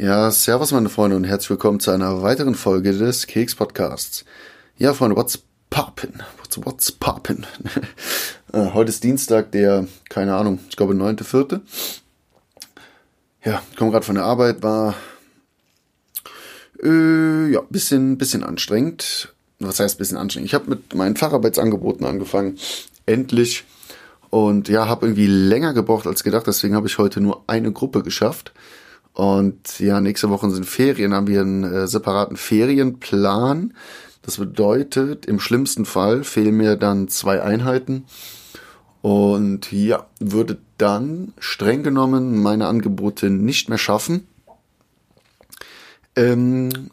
Ja, servus meine Freunde und herzlich willkommen zu einer weiteren Folge des Keks Podcasts. Ja, Freunde, what's poppin? What's, what's poppin? Äh, heute ist Dienstag, der, keine Ahnung, ich glaube, neunte, vierte. Ja, komme gerade von der Arbeit, war äh, ja, bisschen, bisschen anstrengend. Was heißt bisschen anstrengend? Ich habe mit meinen Facharbeitsangeboten angefangen. Endlich. Und ja, habe irgendwie länger gebraucht als gedacht. Deswegen habe ich heute nur eine Gruppe geschafft. Und ja, nächste Woche sind Ferien, haben wir einen äh, separaten Ferienplan. Das bedeutet, im schlimmsten Fall fehlen mir dann zwei Einheiten. Und ja, würde dann streng genommen meine Angebote nicht mehr schaffen. Ähm,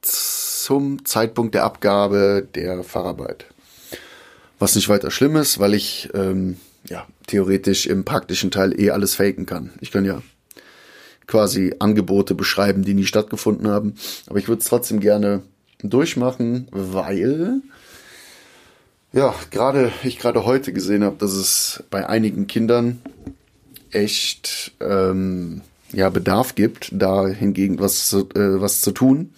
zum Zeitpunkt der Abgabe der Fahrarbeit. Was nicht weiter schlimm ist, weil ich ähm, ja theoretisch im praktischen Teil eh alles faken kann. Ich kann ja quasi Angebote beschreiben, die nie stattgefunden haben. Aber ich würde es trotzdem gerne durchmachen, weil ja, gerade ich gerade heute gesehen habe, dass es bei einigen Kindern echt ähm, ja Bedarf gibt, da hingegen was zu, äh, was zu tun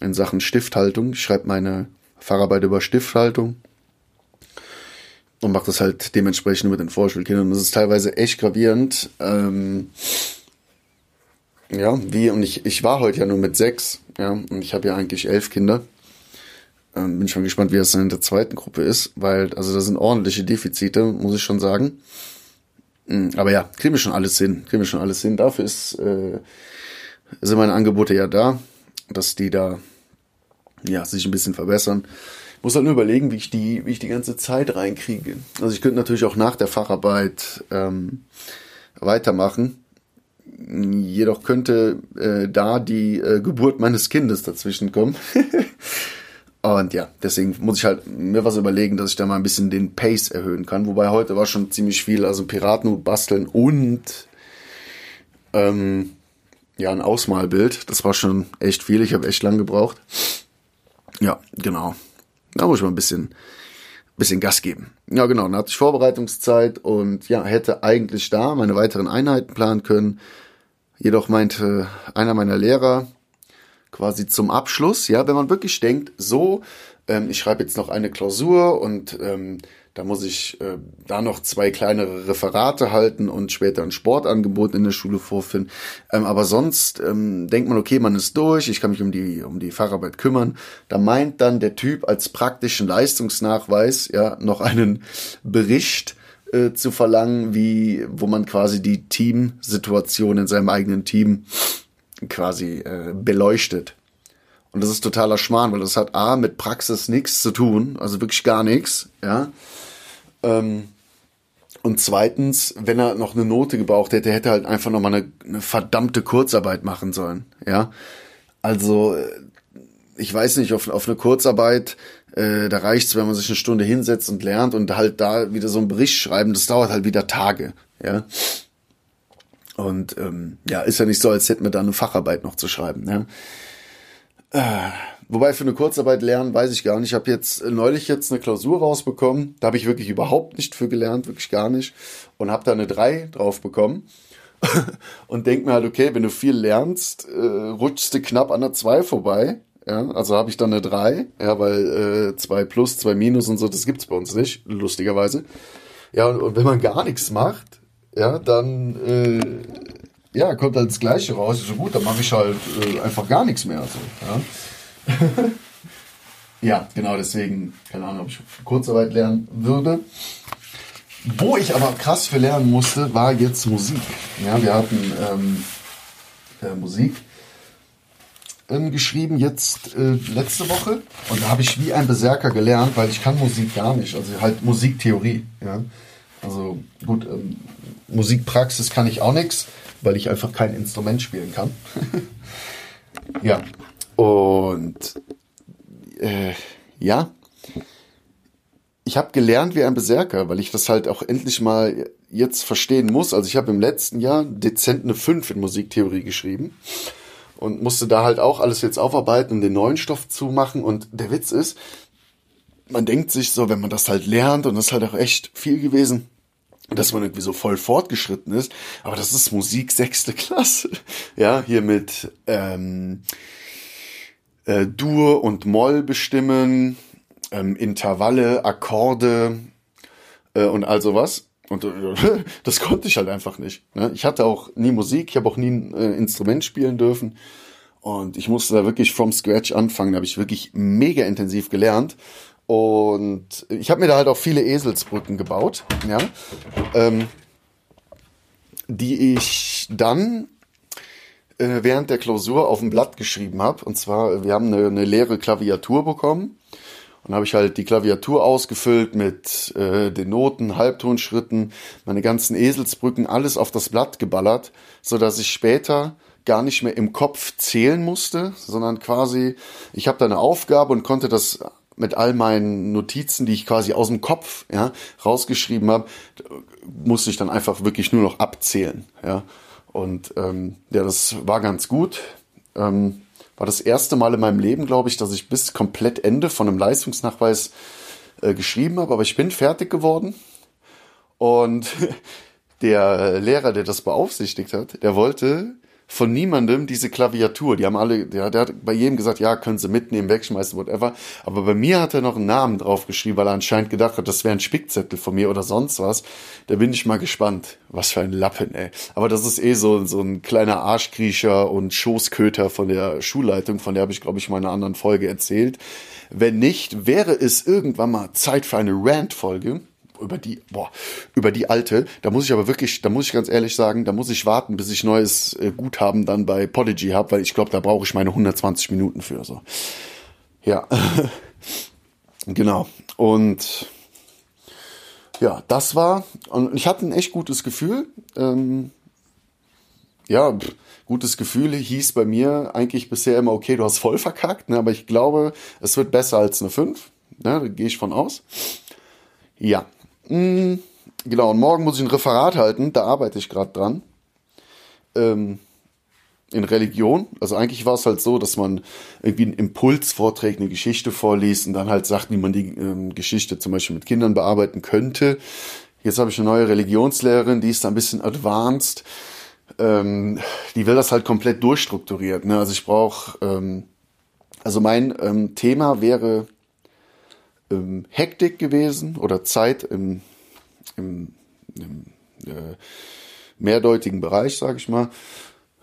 in Sachen Stifthaltung. Ich schreibe meine Fahrarbeit über Stifthaltung und mache das halt dementsprechend mit den Vorschulkindern. Das ist teilweise echt gravierend. Ähm, ja, wie und ich ich war heute ja nur mit sechs, ja, und ich habe ja eigentlich elf Kinder. Ähm, bin schon gespannt, wie das dann in der zweiten Gruppe ist, weil, also da sind ordentliche Defizite, muss ich schon sagen. Mm, aber ja, kriegen wir schon alles hin, kriegen wir schon alles hin. Dafür ist, äh, sind meine Angebote ja da, dass die da, ja, sich ein bisschen verbessern. Muss halt nur überlegen, wie ich die, wie ich die ganze Zeit reinkriege. Also ich könnte natürlich auch nach der Facharbeit ähm, weitermachen. Jedoch könnte äh, da die äh, Geburt meines Kindes dazwischen kommen. Und ja, deswegen muss ich halt mir was überlegen, dass ich da mal ein bisschen den Pace erhöhen kann. Wobei heute war schon ziemlich viel, also Piratenhut basteln und ähm, ja, ein Ausmalbild. Das war schon echt viel. Ich habe echt lang gebraucht. Ja, genau. Da muss ich mal ein bisschen, bisschen Gas geben. Ja, genau. Dann hatte ich Vorbereitungszeit und ja, hätte eigentlich da meine weiteren Einheiten planen können. Jedoch meinte einer meiner Lehrer, quasi zum Abschluss, ja, wenn man wirklich denkt, so, ähm, ich schreibe jetzt noch eine Klausur und ähm, da muss ich äh, da noch zwei kleinere Referate halten und später ein Sportangebot in der Schule vorfinden. Ähm, aber sonst ähm, denkt man, okay, man ist durch, ich kann mich um die, um die Facharbeit kümmern. Da meint dann der Typ als praktischen Leistungsnachweis ja noch einen Bericht äh, zu verlangen, wie, wo man quasi die Teamsituation in seinem eigenen Team quasi äh, beleuchtet. Und das ist totaler Schmarrn, weil das hat A mit Praxis nichts zu tun, also wirklich gar nichts, ja. Ähm, und zweitens, wenn er noch eine Note gebraucht hätte, hätte er halt einfach nochmal eine, eine verdammte Kurzarbeit machen sollen, ja. Also, äh, ich weiß nicht, auf, auf eine Kurzarbeit, äh, da reicht's, wenn man sich eine Stunde hinsetzt und lernt und halt da wieder so einen Bericht schreiben, das dauert halt wieder Tage, ja. Und ähm, ja, ist ja nicht so, als hätten wir da eine Facharbeit noch zu schreiben. Ja? Äh, wobei für eine Kurzarbeit lernen, weiß ich gar nicht. Ich habe jetzt neulich jetzt eine Klausur rausbekommen. Da habe ich wirklich überhaupt nicht für gelernt, wirklich gar nicht. Und habe da eine 3 drauf bekommen. und denk mir halt, okay, wenn du viel lernst, äh, rutschst du knapp an der 2 vorbei. Ja, also habe ich dann eine 3, ja, weil äh, 2 plus, 2 minus und so, das gibt's bei uns nicht, lustigerweise. Ja, und, und wenn man gar nichts macht, ja, dann äh, ja, kommt halt das Gleiche raus. So gut, dann mache ich halt äh, einfach gar nichts mehr. So, ja. ja, genau, deswegen, keine Ahnung, ob ich Kurzarbeit lernen würde. Wo ich aber krass für lernen musste, war jetzt Musik. Ja, wir hatten ähm, äh, Musik ähm, geschrieben jetzt äh, letzte Woche und da habe ich wie ein Berserker gelernt, weil ich kann Musik gar nicht, also halt Musiktheorie. Ja. Also gut, ähm, Musikpraxis kann ich auch nichts, weil ich einfach kein Instrument spielen kann. ja. Und äh, ja, ich habe gelernt wie ein Berserker, weil ich das halt auch endlich mal jetzt verstehen muss. Also ich habe im letzten Jahr dezent eine 5 in Musiktheorie geschrieben und musste da halt auch alles jetzt aufarbeiten, um den neuen Stoff zu machen. Und der Witz ist, man denkt sich so, wenn man das halt lernt, und das ist halt auch echt viel gewesen, dass man irgendwie so voll fortgeschritten ist, aber das ist Musik sechste Klasse. Ja, hier mit ähm, äh, Dur und Moll bestimmen, ähm, Intervalle, Akkorde äh, und all sowas. Und äh, das konnte ich halt einfach nicht. Ne? Ich hatte auch nie Musik, ich habe auch nie ein äh, Instrument spielen dürfen. Und ich musste da wirklich from scratch anfangen. Da habe ich wirklich mega intensiv gelernt. Und ich habe mir da halt auch viele Eselsbrücken gebaut, ja, ähm, die ich dann äh, während der Klausur auf dem Blatt geschrieben habe. Und zwar, wir haben eine, eine leere Klaviatur bekommen. Und habe ich halt die Klaviatur ausgefüllt mit äh, den Noten, Halbtonschritten, meine ganzen Eselsbrücken, alles auf das Blatt geballert, so dass ich später gar nicht mehr im Kopf zählen musste, sondern quasi, ich habe da eine Aufgabe und konnte das mit all meinen Notizen, die ich quasi aus dem Kopf ja, rausgeschrieben habe, musste ich dann einfach wirklich nur noch abzählen. Ja. Und ähm, ja, das war ganz gut. Ähm, war das erste Mal in meinem Leben, glaube ich, dass ich bis komplett Ende von einem Leistungsnachweis äh, geschrieben habe. Aber ich bin fertig geworden. Und der Lehrer, der das beaufsichtigt hat, der wollte von niemandem diese Klaviatur. Die haben alle, der, der hat bei jedem gesagt, ja, können Sie mitnehmen, wegschmeißen, whatever. Aber bei mir hat er noch einen Namen draufgeschrieben, weil er anscheinend gedacht hat, das wäre ein Spickzettel von mir oder sonst was. Da bin ich mal gespannt. Was für ein Lappen, ey. Aber das ist eh so, so ein kleiner Arschkriecher und Schoßköter von der Schulleitung, von der habe ich, glaube ich, in einer anderen Folge erzählt. Wenn nicht, wäre es irgendwann mal Zeit für eine Rant-Folge über die, boah, über die alte. Da muss ich aber wirklich, da muss ich ganz ehrlich sagen, da muss ich warten, bis ich neues äh, Guthaben dann bei Podigy habe, weil ich glaube, da brauche ich meine 120 Minuten für. So. Ja, genau. Und ja, das war, und ich hatte ein echt gutes Gefühl. Ähm, ja, gutes Gefühl hieß bei mir eigentlich bisher immer, okay, du hast voll verkackt, ne, aber ich glaube, es wird besser als eine 5. Ne, da gehe ich von aus. Ja, Mm, genau, und morgen muss ich ein Referat halten, da arbeite ich gerade dran. Ähm, in Religion. Also eigentlich war es halt so, dass man irgendwie einen Impuls vorträgt, eine Geschichte vorliest und dann halt sagt, wie man die ähm, Geschichte zum Beispiel mit Kindern bearbeiten könnte. Jetzt habe ich eine neue Religionslehrerin, die ist da ein bisschen advanced. Ähm, die will das halt komplett durchstrukturiert. Ne? Also ich brauche, ähm, also mein ähm, Thema wäre ähm, Hektik gewesen oder Zeit im, im, im äh, mehrdeutigen Bereich, sage ich mal,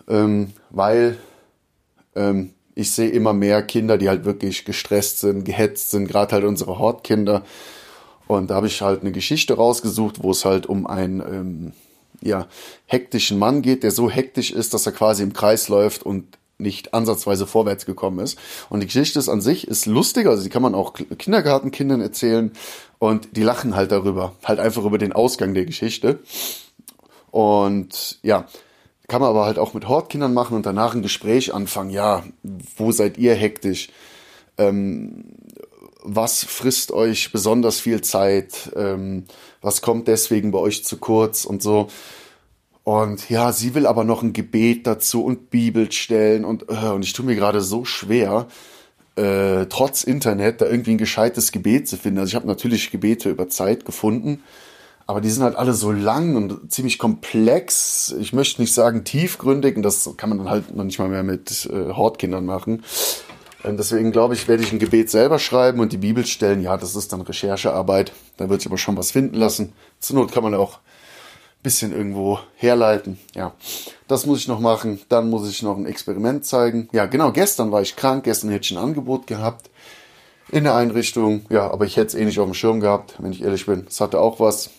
ähm, weil ähm, ich sehe immer mehr Kinder, die halt wirklich gestresst sind, gehetzt sind, gerade halt unsere Hortkinder. Und da habe ich halt eine Geschichte rausgesucht, wo es halt um einen ähm, ja, hektischen Mann geht, der so hektisch ist, dass er quasi im Kreis läuft und nicht ansatzweise vorwärts gekommen ist. Und die Geschichte ist an sich ist lustig, also die kann man auch Kindergartenkindern erzählen und die lachen halt darüber, halt einfach über den Ausgang der Geschichte. Und ja, kann man aber halt auch mit Hortkindern machen und danach ein Gespräch anfangen. Ja, wo seid ihr hektisch? Ähm, was frisst euch besonders viel Zeit? Ähm, was kommt deswegen bei euch zu kurz und so? Und ja, sie will aber noch ein Gebet dazu und Bibel stellen und, äh, und ich tue mir gerade so schwer, äh, trotz Internet da irgendwie ein gescheites Gebet zu finden. Also ich habe natürlich Gebete über Zeit gefunden, aber die sind halt alle so lang und ziemlich komplex. Ich möchte nicht sagen tiefgründig und das kann man dann halt noch nicht mal mehr mit äh, Hortkindern machen. Und deswegen glaube ich, werde ich ein Gebet selber schreiben und die Bibel stellen. Ja, das ist dann Recherchearbeit. Da wird sich aber schon was finden lassen. Zur Not kann man auch bisschen irgendwo herleiten. Ja, das muss ich noch machen. Dann muss ich noch ein Experiment zeigen. Ja, genau, gestern war ich krank. Gestern hätte ich ein Angebot gehabt in der Einrichtung. Ja, aber ich hätte es eh nicht auf dem Schirm gehabt, wenn ich ehrlich bin. Es hatte auch was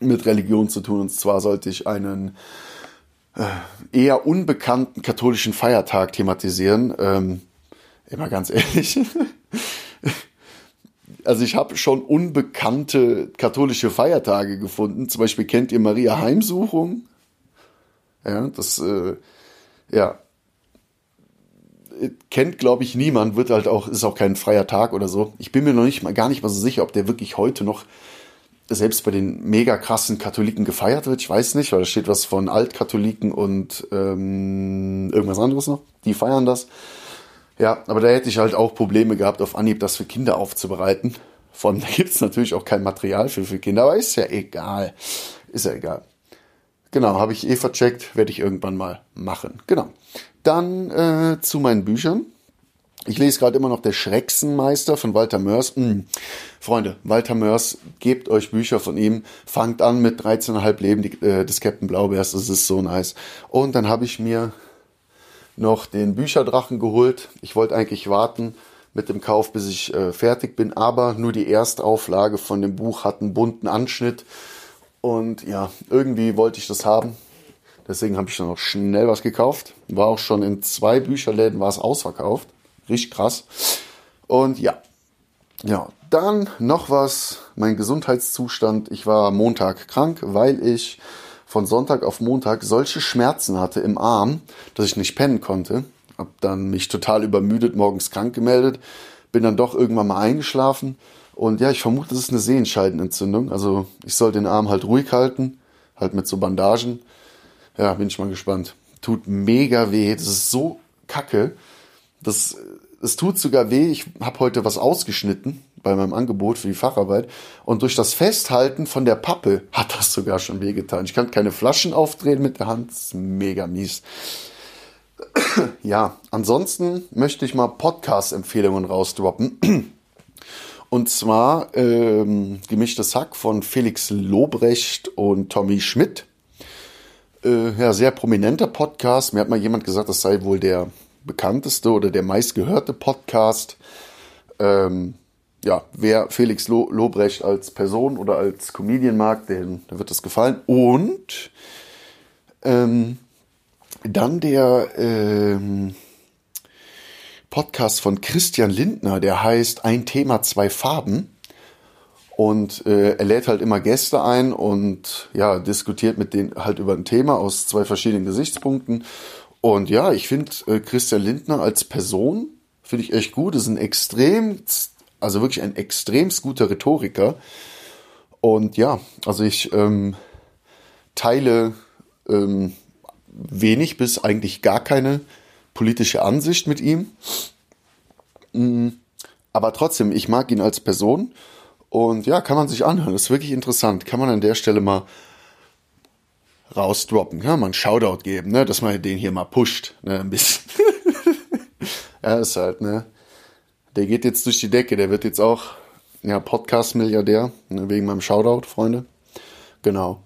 mit Religion zu tun. Und zwar sollte ich einen äh, eher unbekannten katholischen Feiertag thematisieren. Ähm, immer ganz ehrlich. also ich habe schon unbekannte katholische Feiertage gefunden. Zum Beispiel kennt ihr Maria Heimsuchung? Ja, das, äh, ja, kennt glaube ich niemand, wird halt auch, ist auch kein freier Tag oder so. Ich bin mir noch nicht mal, gar nicht mal so sicher, ob der wirklich heute noch selbst bei den mega krassen Katholiken gefeiert wird. Ich weiß nicht, weil da steht was von Altkatholiken und ähm, irgendwas anderes noch. Die feiern das. Ja, aber da hätte ich halt auch Probleme gehabt, auf Anhieb das für Kinder aufzubereiten. Von da gibt's natürlich auch kein Material für, für Kinder, aber ist ja egal. Ist ja egal. Genau, habe ich eh vercheckt, werde ich irgendwann mal machen. Genau. Dann äh, zu meinen Büchern. Ich lese gerade immer noch Der Schrecksenmeister von Walter Mörs. Hm. Freunde, Walter Mörs, gebt euch Bücher von ihm. Fangt an mit 13,5 Leben die, äh, des Captain Blaubeers. Das ist so nice. Und dann habe ich mir noch den Bücherdrachen geholt. Ich wollte eigentlich warten mit dem Kauf, bis ich äh, fertig bin, aber nur die Erstauflage von dem Buch hat einen bunten Anschnitt. Und ja, irgendwie wollte ich das haben. Deswegen habe ich dann noch schnell was gekauft. War auch schon in zwei Bücherläden war es ausverkauft. Richtig krass. Und ja. Ja, dann noch was. Mein Gesundheitszustand. Ich war Montag krank, weil ich von Sonntag auf Montag solche Schmerzen hatte im Arm, dass ich nicht pennen konnte. Hab dann mich total übermüdet morgens krank gemeldet. Bin dann doch irgendwann mal eingeschlafen. Und ja, ich vermute, das ist eine Sehenscheidenentzündung. Also ich soll den Arm halt ruhig halten. Halt mit so Bandagen. Ja, bin ich mal gespannt. Tut mega weh. Das ist so kacke. Das, es tut sogar weh. Ich habe heute was ausgeschnitten bei meinem Angebot für die Facharbeit. Und durch das Festhalten von der Pappe hat das sogar schon wehgetan. Ich kann keine Flaschen aufdrehen mit der Hand. Mega mies. ja, ansonsten möchte ich mal Podcast-Empfehlungen rausdroppen. Und zwar ähm, Gemischtes Hack von Felix Lobrecht und Tommy Schmidt. Äh, ja, sehr prominenter Podcast. Mir hat mal jemand gesagt, das sei wohl der bekannteste oder der meistgehörte Podcast. Ähm, ja, wer Felix Lo Lobrecht als Person oder als Comedian mag, dem, dem wird das gefallen. Und ähm, dann der ähm, Podcast von Christian Lindner, der heißt Ein Thema, zwei Farben. Und äh, er lädt halt immer Gäste ein und ja, diskutiert mit denen halt über ein Thema aus zwei verschiedenen Gesichtspunkten. Und ja, ich finde äh, Christian Lindner als Person, finde ich echt gut. Ist ein extrem, also wirklich ein extremst guter Rhetoriker. Und ja, also ich ähm, teile ähm, wenig bis eigentlich gar keine politische Ansicht mit ihm. Mm, aber trotzdem, ich mag ihn als Person. Und ja, kann man sich anhören. Das ist wirklich interessant. Kann man an der Stelle mal rausdroppen. Kann man einen Shoutout geben, ne? dass man den hier mal pusht. Ne? Ein bisschen. ja, ist halt, ne? Der geht jetzt durch die Decke. Der wird jetzt auch ja, Podcast-Milliardär. Ne? Wegen meinem Shoutout, Freunde. Genau.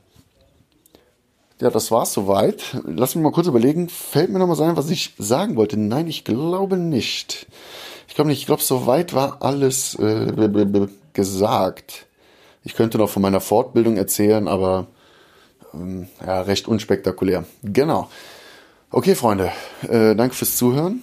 Ja, das war's soweit. Lass mich mal kurz überlegen. Fällt mir noch mal sein, was ich sagen wollte? Nein, ich glaube nicht. Ich glaube nicht. Ich glaube, soweit war alles äh, gesagt. Ich könnte noch von meiner Fortbildung erzählen, aber ähm, ja, recht unspektakulär. Genau. Okay, Freunde. Äh, danke fürs Zuhören